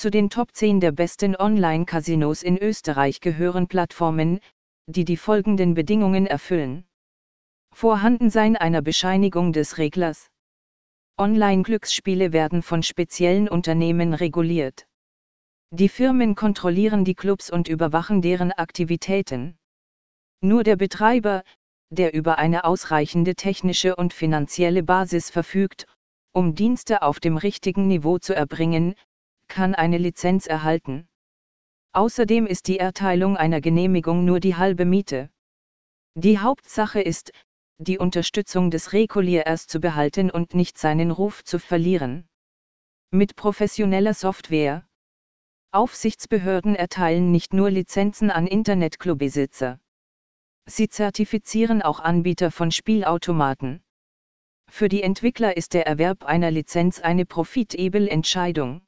Zu den Top 10 der besten Online-Casinos in Österreich gehören Plattformen, die die folgenden Bedingungen erfüllen. Vorhandensein einer Bescheinigung des Reglers. Online-Glücksspiele werden von speziellen Unternehmen reguliert. Die Firmen kontrollieren die Clubs und überwachen deren Aktivitäten. Nur der Betreiber, der über eine ausreichende technische und finanzielle Basis verfügt, um Dienste auf dem richtigen Niveau zu erbringen, kann eine Lizenz erhalten. Außerdem ist die Erteilung einer Genehmigung nur die halbe Miete. Die Hauptsache ist, die Unterstützung des Regulierers zu behalten und nicht seinen Ruf zu verlieren. Mit professioneller Software. Aufsichtsbehörden erteilen nicht nur Lizenzen an Internetclubbesitzer. Sie zertifizieren auch Anbieter von Spielautomaten. Für die Entwickler ist der Erwerb einer Lizenz eine profitable Entscheidung.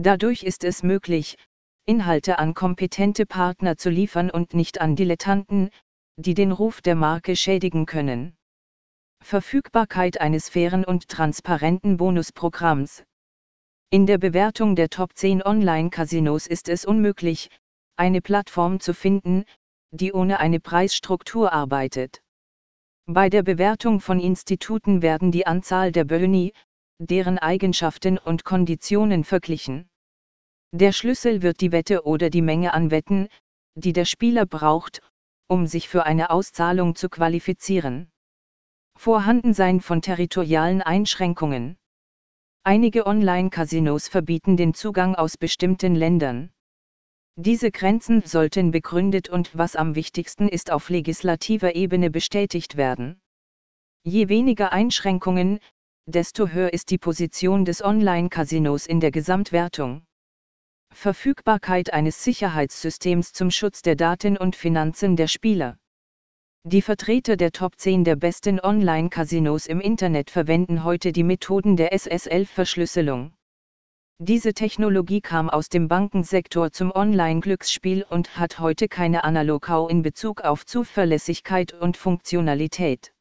Dadurch ist es möglich, Inhalte an kompetente Partner zu liefern und nicht an Dilettanten, die den Ruf der Marke schädigen können. Verfügbarkeit eines fairen und transparenten Bonusprogramms. In der Bewertung der Top 10 Online-Casinos ist es unmöglich, eine Plattform zu finden, die ohne eine Preisstruktur arbeitet. Bei der Bewertung von Instituten werden die Anzahl der Boni, deren Eigenschaften und Konditionen verglichen. Der Schlüssel wird die Wette oder die Menge an Wetten, die der Spieler braucht, um sich für eine Auszahlung zu qualifizieren. Vorhandensein von territorialen Einschränkungen. Einige Online-Casinos verbieten den Zugang aus bestimmten Ländern. Diese Grenzen sollten begründet und was am wichtigsten ist auf legislativer Ebene bestätigt werden. Je weniger Einschränkungen, desto höher ist die Position des Online-Casinos in der Gesamtwertung. Verfügbarkeit eines Sicherheitssystems zum Schutz der Daten und Finanzen der Spieler. Die Vertreter der Top 10 der besten Online-Casinos im Internet verwenden heute die Methoden der SSL-Verschlüsselung. Diese Technologie kam aus dem Bankensektor zum Online-Glücksspiel und hat heute keine Analogau in Bezug auf Zuverlässigkeit und Funktionalität.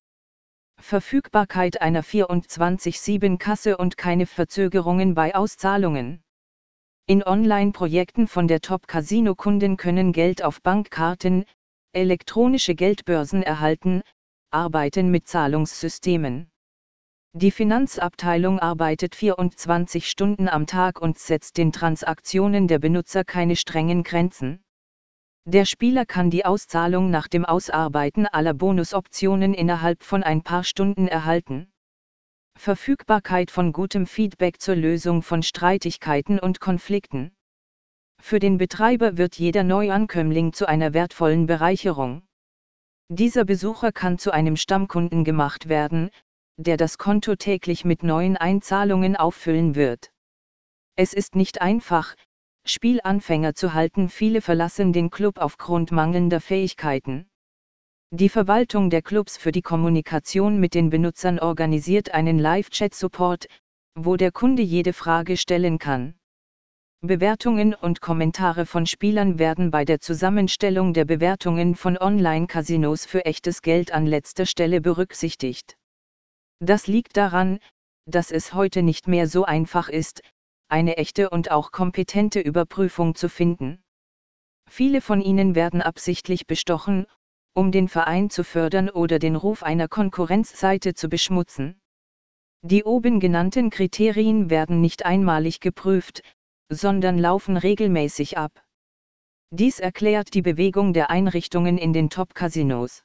Verfügbarkeit einer 24-7-Kasse und keine Verzögerungen bei Auszahlungen. In Online-Projekten von der Top-Casino-Kunden können Geld auf Bankkarten, elektronische Geldbörsen erhalten, arbeiten mit Zahlungssystemen. Die Finanzabteilung arbeitet 24 Stunden am Tag und setzt den Transaktionen der Benutzer keine strengen Grenzen. Der Spieler kann die Auszahlung nach dem Ausarbeiten aller Bonusoptionen innerhalb von ein paar Stunden erhalten. Verfügbarkeit von gutem Feedback zur Lösung von Streitigkeiten und Konflikten. Für den Betreiber wird jeder Neuankömmling zu einer wertvollen Bereicherung. Dieser Besucher kann zu einem Stammkunden gemacht werden, der das Konto täglich mit neuen Einzahlungen auffüllen wird. Es ist nicht einfach, Spielanfänger zu halten, viele verlassen den Club aufgrund mangelnder Fähigkeiten. Die Verwaltung der Clubs für die Kommunikation mit den Benutzern organisiert einen Live-Chat-Support, wo der Kunde jede Frage stellen kann. Bewertungen und Kommentare von Spielern werden bei der Zusammenstellung der Bewertungen von Online-Casinos für echtes Geld an letzter Stelle berücksichtigt. Das liegt daran, dass es heute nicht mehr so einfach ist, eine echte und auch kompetente Überprüfung zu finden. Viele von ihnen werden absichtlich bestochen, um den Verein zu fördern oder den Ruf einer Konkurrenzseite zu beschmutzen. Die oben genannten Kriterien werden nicht einmalig geprüft, sondern laufen regelmäßig ab. Dies erklärt die Bewegung der Einrichtungen in den Top-Casinos.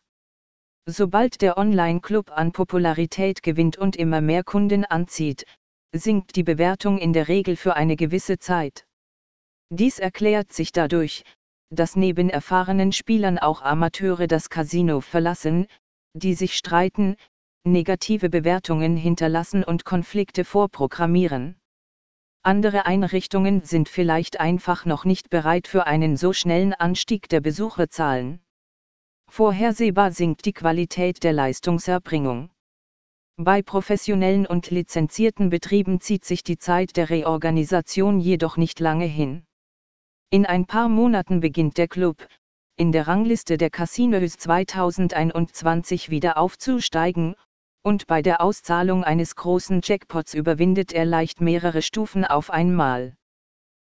Sobald der Online-Club an Popularität gewinnt und immer mehr Kunden anzieht, sinkt die Bewertung in der Regel für eine gewisse Zeit. Dies erklärt sich dadurch, dass neben erfahrenen Spielern auch Amateure das Casino verlassen, die sich streiten, negative Bewertungen hinterlassen und Konflikte vorprogrammieren. Andere Einrichtungen sind vielleicht einfach noch nicht bereit für einen so schnellen Anstieg der Besucherzahlen. Vorhersehbar sinkt die Qualität der Leistungserbringung. Bei professionellen und lizenzierten Betrieben zieht sich die Zeit der Reorganisation jedoch nicht lange hin. In ein paar Monaten beginnt der Club, in der Rangliste der Casinos 2021 wieder aufzusteigen, und bei der Auszahlung eines großen Jackpots überwindet er leicht mehrere Stufen auf einmal.